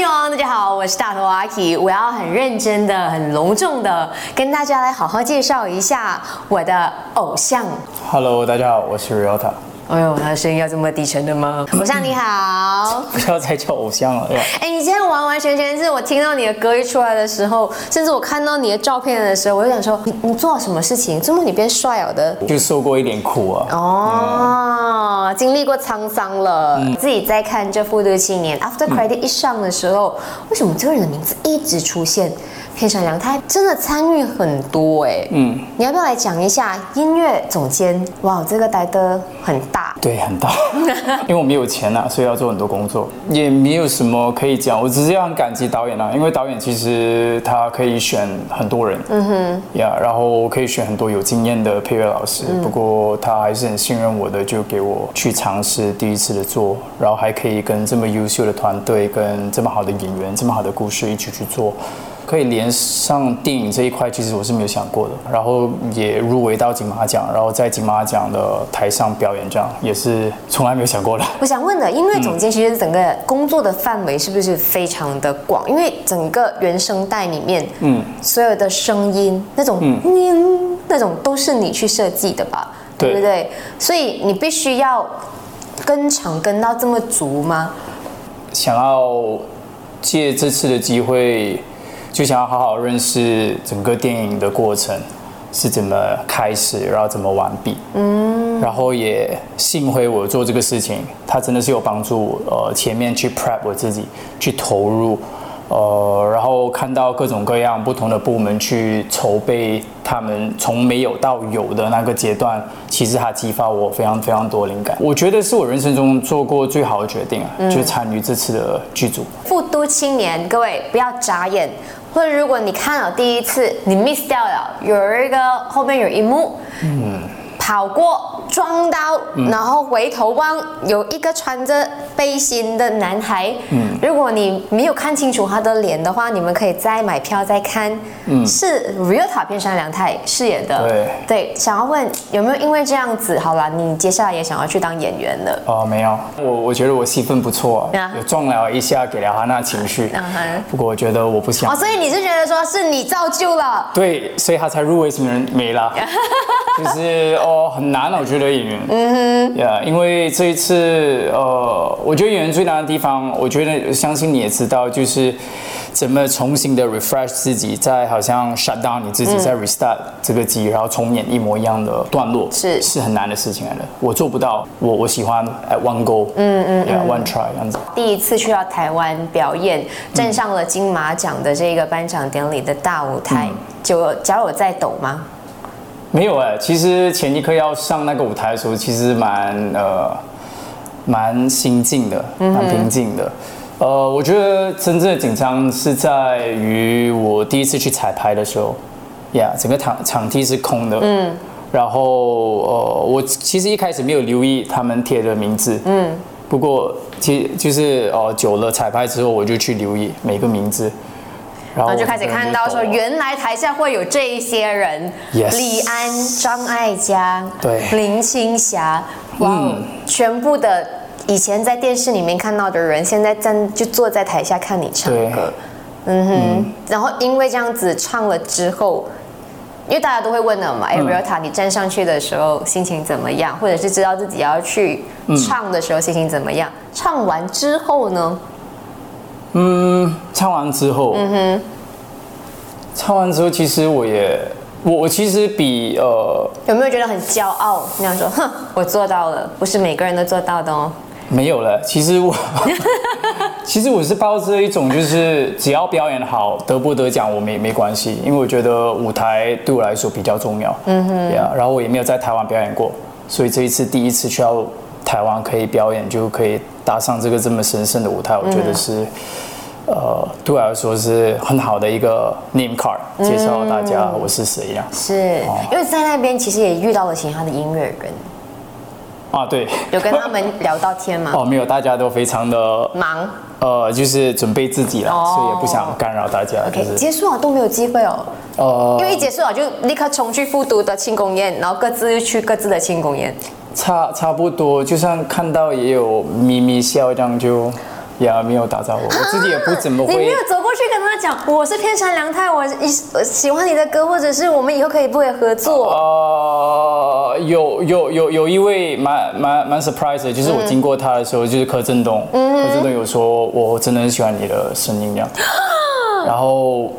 大家好，我是大头阿 K，我要很认真的、很隆重的跟大家来好好介绍一下我的偶像。Hello，大家好，我是 Riota。哎呦，他的声音要这么低沉的吗？偶像你好。不要再叫偶像了，对吧？哎，你今天完完全全是我听到你的歌一出来的时候，甚至我看到你的照片的时候，我就想说，你你做了什么事情？怎么你变帅了的？就受过一点苦啊。哦，经历过沧桑了，自己在看这《复读青年》After Credit 一上的时候，为什么这个人的名字一直出现？片山良他真的参与很多哎，嗯，你要不要来讲一下音乐总监？哇，这个待的很大，对，很大，因为我没有钱啊，所以要做很多工作，也没有什么可以讲。我只是要很感激导演啊，因为导演其实他可以选很多人，嗯哼，呀，然后可以选很多有经验的配乐老师。不过他还是很信任我的，就给我去尝试第一次的做，然后还可以跟这么优秀的团队、跟这么好的演员、这么好的故事一起去做。可以连上电影这一块，其实我是没有想过的。然后也入围到金马奖，然后在金马奖的台上表演，这样也是从来没有想过的。我想问的，音乐总监其实整个工作的范围是不是非常的广？因为整个原声带里面，嗯，所有的声音那种嗯那种都是你去设计的吧？对不对？所以你必须要跟场跟到这么足吗？想要借这次的机会，就想要好好认识整个电影的过程是怎么开始，然后怎么完毕。嗯，然后也幸亏我做这个事情，它真的是有帮助。呃，前面去 prep 我自己，去投入。呃，然后看到各种各样不同的部门去筹备，他们从没有到有的那个阶段，其实它激发我非常非常多灵感。我觉得是我人生中做过最好的决定啊，就是参与这次的剧组。复都青年，各位不要眨眼，或者如果你看了第一次，你 miss 掉了，有一个后面有一幕，嗯，跑过撞到，然后回头望，有一个穿着背心的男孩，嗯，如果你没有看清楚他的脸的话，你们可以再买票再看，嗯，是 Real 塔片山良太饰演的，对。对，想要问有没有因为这样子，好了，你接下来也想要去当演员了？哦，没有，我我觉得我戏份不错、啊。啊，有撞了一下，给了他那情绪。嗯哼。不过我觉得我不想。哦，，所以你是觉得说是你造就了？对，所以他才入围新人没了。就是哦，很难啊，我觉得演员。嗯哼。呀，因为这一次，呃，我觉得演员最难的地方，我觉得相信你也知道，就是怎么重新的 refresh 自己，在好像 shut down 你自己，在 restart 这个机，然后重演一模一样的段落，是是很难的事情来的。我做不到，我我喜欢 at one go，嗯嗯，yeah，one try 这样子。第一次去到台湾表演，站上了金马奖的这个颁奖典礼的大舞台，就假如我在抖吗？没有哎、其实前一刻要上那个舞台的时候，其实蛮呃蛮心静的，蛮平静的。呃，我觉得真正的紧张是在于我第一次去彩排的时候，呀、整个场场地是空的，嗯，然后呃，我其实一开始没有留意他们贴的名字，嗯，不过其就是呃久了彩排之后，我就去留意每个名字。然然后就开始看到说，原来台下会有这一些人 Yes 李安、张艾嘉、对林青霞，哇哦，全部的以前在电视里面看到的人，现在站就坐在台下看你唱歌，嗯哼，然后因为这样子唱了之后。因为大家都会问的嘛，哎、嗯 r i o t a 你站上去的时候心情怎么样？或者是知道自己要去嗯唱的时候心情怎么样？唱完之后呢？嗯，唱完之后，嗯哼，唱完之后，其实我也，我我其实比呃有没有觉得很骄傲？那样说，哼，我做到了，不是每个人都做到的哦。没有了。其实我，其实我是抱着一种就是只要表演好，得不得奖我没没关系，因为我觉得舞台对我来说比较重要。嗯哼，呀，然后我也没有在台湾表演过，所以这一次第一次去到台湾可以表演，就可以搭上这个这么神圣的舞台，我觉得是。呃，对我来说是很好的一个 name card，介绍大家我是谁呀？是因为在那边其实也遇到了其他的音乐人，啊，对，有跟他们聊到天吗？哦，没有，大家都非常的忙呃，就是准备自己了，哦所以也不想干扰大家。，OK，就是结束了都没有机会哦，呃因为一结束了就立刻冲去复读的庆功宴，然后各自去各自的庆功宴。差差不多，就算看到也有咪咪笑，这样就呀，没有打招呼，我自己也不怎么会你没有。走过去跟他讲，我是偏山良太，我喜我喜欢你的歌，或者是我们以后可以不可以合作？呃，有有有有一位蛮蛮蛮 surprise 的，就是我经过他的时候，就是柯震东，嗯柯震东有说我真的很喜欢你的声音这样，然后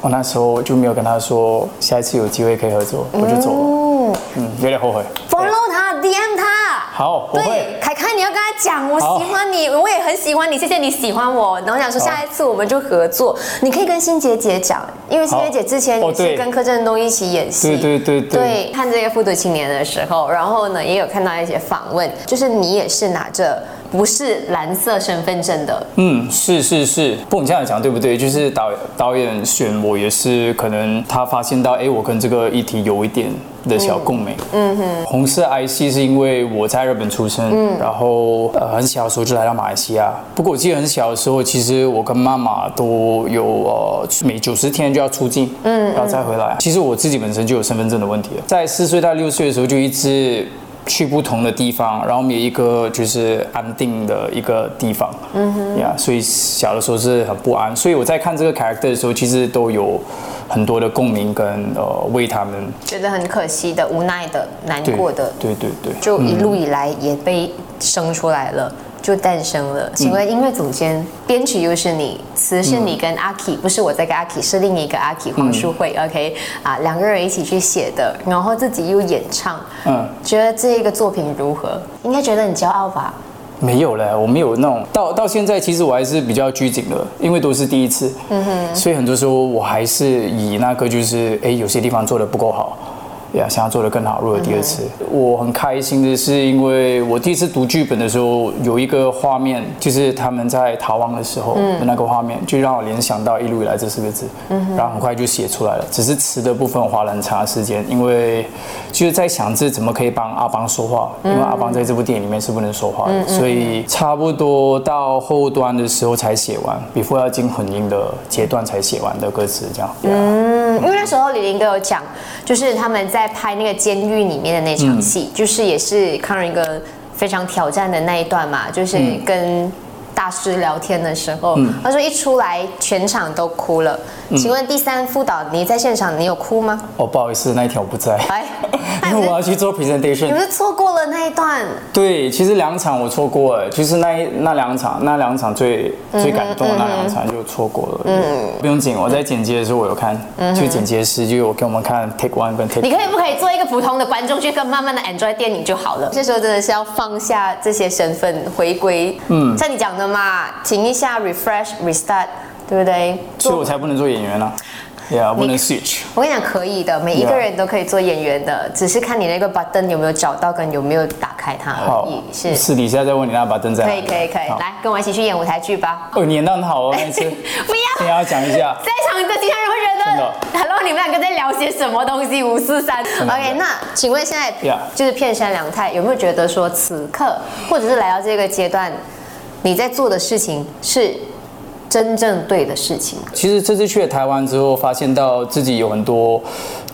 我那时候就没有跟他说下一次有机会可以合作，我就走了，嗯，有点后悔。对 follow 他，DM 他。好，我会对，。凯凯，你要跟他讲，我喜欢你，我也很喜欢你，谢谢你喜欢我。然后想说下一次我们就合作，你可以跟欣杰姐讲，因为欣杰姐之前也是跟柯震东一起演戏。对对对对对，看这个《复读青年》的时候，然后呢也有看到一些访问，就是你也是拿着不是蓝色身份证的，嗯，是是是，不，你这样讲对不对？就是导导演选我也是，可能他发现到，哎，我跟这个议题有一点的小共鸣。嗯哼，红色 IC 是因为我在日本出生，嗯，然后呃很小的时候就来到马来西亚。不过我记得很小的时候，其实我跟妈妈都有呃每九十天就要出境，嗯，然后再回来。其实我自己本身就有身份证的问题了，在四岁到六岁的时候就一直。去不同的地方，然后没有一个就是安定的一个地方，嗯哼，呀，所以小的时候是很不安，所以我在看这个 character 的时候，其实都有很多的共鸣跟呃为他们，觉得很可惜的、无奈的、难过的，对对对，就一路以来也被生出来了。就诞生了。请问音乐总监、编曲又是你，词是你跟阿 K，、不是我在跟阿 K，是另一个阿 K 黄淑慧、o k 啊，两个人一起去写的，然后自己又演唱，嗯，觉得这个作品如何？应该觉得很骄傲吧？没有了，我没有那种到到现在，其实我还是比较拘谨的，因为都是第一次，嗯哼，所以很多时候我还是以那个就是，哎，有些地方做的不够好。呀，想要做得更好。如果第二次，我很开心的是，因为我第一次读剧本的时候，有一个画面，就是他们在逃亡的时候的那个画面，就让我联想到“一路以来”这四个字，然后很快就写出来了。只是词的部分我花了很长的时间，因为就是在想这怎么可以帮阿邦说话，因为阿邦在这部电影里面是不能说话的，所以差不多到后端的时候才写完，before 要进混音的阶段才写完的歌词，这样。嗯，因为那时候李林哥有讲，就是他们在拍那个监狱里面的那场戏，就是也是康仁哥非常挑战的那一段嘛，就是跟大师聊天的时候，他说一出来全场都哭了。请问第三副导，你在现场你有哭吗？哦，不好意思，那一天我不在，哎，因为我要去做 presentation 你不。是错过了那一段？对，其实两场我错过了，就是那一那两场，那两场最最感动的那两场就错过了。嗯，不用紧，我在剪接的时候我有看，就剪接师就有给我们看 take one 跟 take 你可以不可以做一个普通的观众，去跟慢慢的 enjoy 电影就好了？这时候真的是要放下这些身份，回归。嗯，像你讲的嘛，停一下，refresh restart，对不对？所以我才不能做演员啊。Yeah，不能 switch。我跟你讲，可以的，每一个人都可以做演员的，只是看你那个 button 有没有找到，跟有没有打开它而已。，是，私底下再问你那把灯在。可以，可以，可以。好来，跟我一起去演舞台剧吧。哦，你演的很好哦，那一次。不你要，要讲一下。在场的其他人会觉真得的，Hello，你们两个在聊些什么东西？五四三。OK，那请问现在就是片山良太有没有觉得说，此刻或者是来到这个阶段，你在做的事情是真正对的事情？其实这次去了台湾之后，发现到自己有很多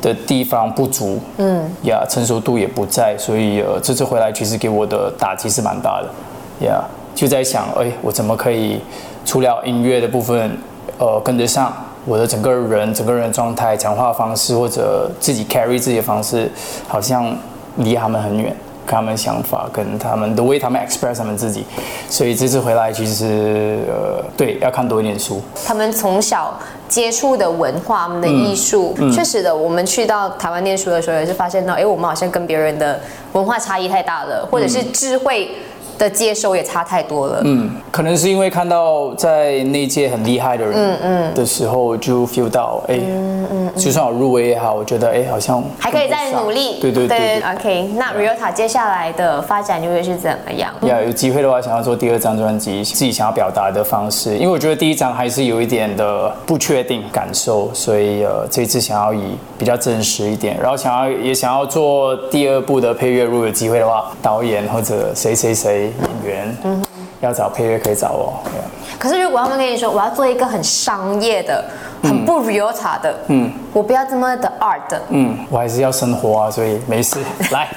的地方不足，嗯，呀，成熟度也不在，所以呃，这次回来其实给我的打击是蛮大的，呀，就在想，哎，我怎么可以除了音乐的部分，呃，跟得上我的整个人、整个人的状态、讲话方式或者自己 carry 自己的方式，好像离他们很远。跟他们想法，跟他们的为他们 express 他们自己，所以这次回来其实呃，对，要看多一点书。他们从小接触的文化、他们的艺术，确实的，我们去到台湾念书的时候，也是发现到，哎，我们好像跟别人的文化差异太大了，或者是智慧的接收也差太多了。嗯，可能是因为看到在那届很厉害的人，嗯嗯的时候，就 feel 到，哎，嗯嗯，就算我入围也好，我觉得，哎，好像还可以再努力，对对对对。OK，那 Riota 接下来的发展又会是怎么样？要有机会的话，想要做第二张专辑，自己想要表达的方式，因为我觉得第一张还是有一点的不确定感受，所以呃，这次想要以比较真实一点，然后想要也想要做第二部的配乐，如果有机会的话，导演或者谁谁谁演员，嗯，要找配乐可以找我。可是如果他们跟你说，我要做一个很商业的、很不 Riota 的，嗯，我不要这么的 art 的，嗯，我还是要生活啊，所以没事，来。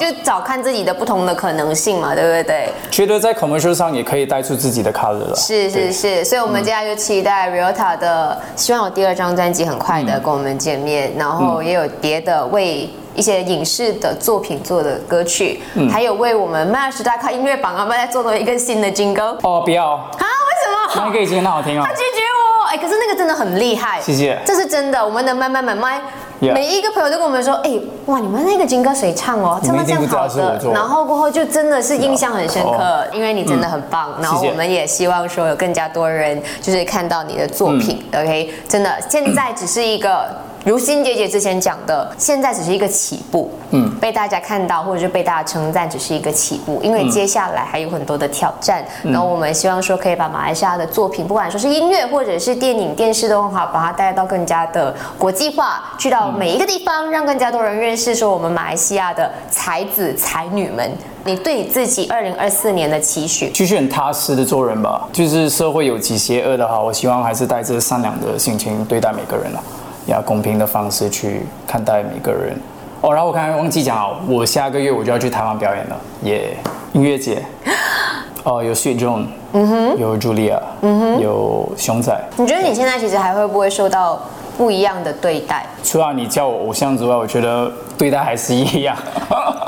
就找看自己的不同的可能性嘛，对不对？觉得在 commercial 上也可以带出自己的 color 了。是是是，所以我们接下来就期待 Riota 的，希望有第二张专辑很快的跟我们见面，然后也有别的为一些影视的作品做的歌曲，还有为我们麦尔时代靠音乐榜啊，在做的一个新的金歌哦，不要，啊？为什么？那个已经很好听了 他。拒绝我，哎，可是那个真的很厉害，谢谢这是真的。我们的麦麦麦麦 Yeah 每一个朋友都跟我们说，哎，哇，你们那个金歌谁唱哦？唱的这样好的，然后过后就真的是印象很深刻哦，因为你真的很棒。然后我们也希望说有更加多人就是看到你的作品，OK，真的现在只是一个。如欣姐姐之前讲的，现在只是一个起步，嗯，被大家看到或者是被大家称赞，只是一个起步，因为接下来还有很多的挑战。然后我们希望说可以把马来西亚的作品，不管说是音乐或者是电影、电视都很好，把它带到更加的国际化，去到每一个地方，让更加多人认识说我们马来西亚的才子才女们。你对你自己二零二四年的期许？继续很踏实的做人吧。就是社会有几邪恶的话，我希望还是带着善良的心情对待每个人啊，要公平的方式去看待每个人。哦，然后我刚才忘记讲哦，我下个月我就要去台湾表演了，耶、音乐节。哦，有 Sweet John，嗯哼，有 Julia，嗯哼，有熊仔。你觉得你现在其实还会不会受到不一样的对待？除了你叫我偶像之外，我觉得对待还是一样。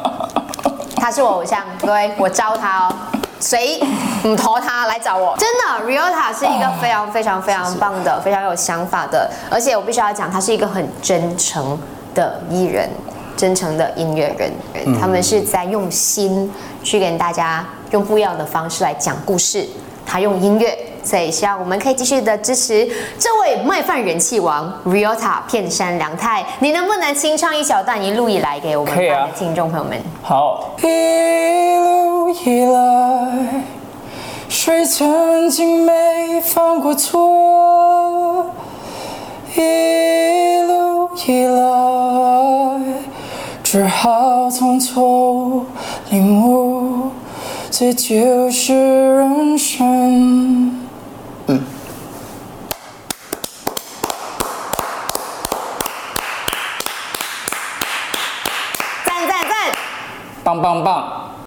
他是我偶像，对我招他哦。谁唔投他来找我？真的，Riota 是一个非常非常非常棒的、非常有想法的，而且我必须要讲，他是一个很真诚的艺人，真诚的音乐人。他们是在用心去跟大家用不一样的方式来讲故事。他用音乐，所以希望我们可以继续的支持这位卖饭人气王 Riota 片山良太。你能不能清唱一小段一路以来给我们听众朋友们？好，一路以来，谁曾经没犯过错？一路以来，只好从头领悟，这就是人生。